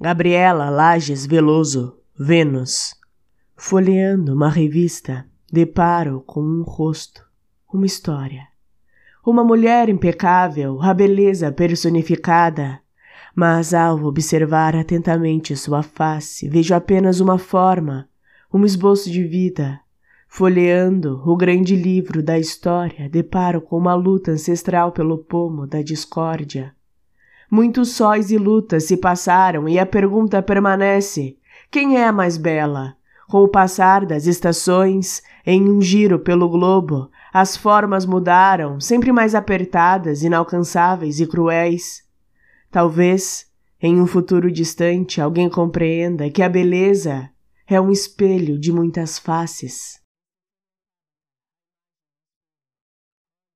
Gabriela Lages Veloso, Vênus. Folheando uma revista, deparo com um rosto, uma história. Uma mulher impecável, a beleza personificada. Mas ao observar atentamente sua face, vejo apenas uma forma, um esboço de vida. Folheando o grande livro da história, deparo com uma luta ancestral pelo pomo da discórdia Muitos sóis e lutas se passaram e a pergunta permanece: quem é a mais bela? Com o passar das estações, em um giro pelo globo, as formas mudaram, sempre mais apertadas, inalcançáveis e cruéis. Talvez, em um futuro distante, alguém compreenda que a beleza é um espelho de muitas faces.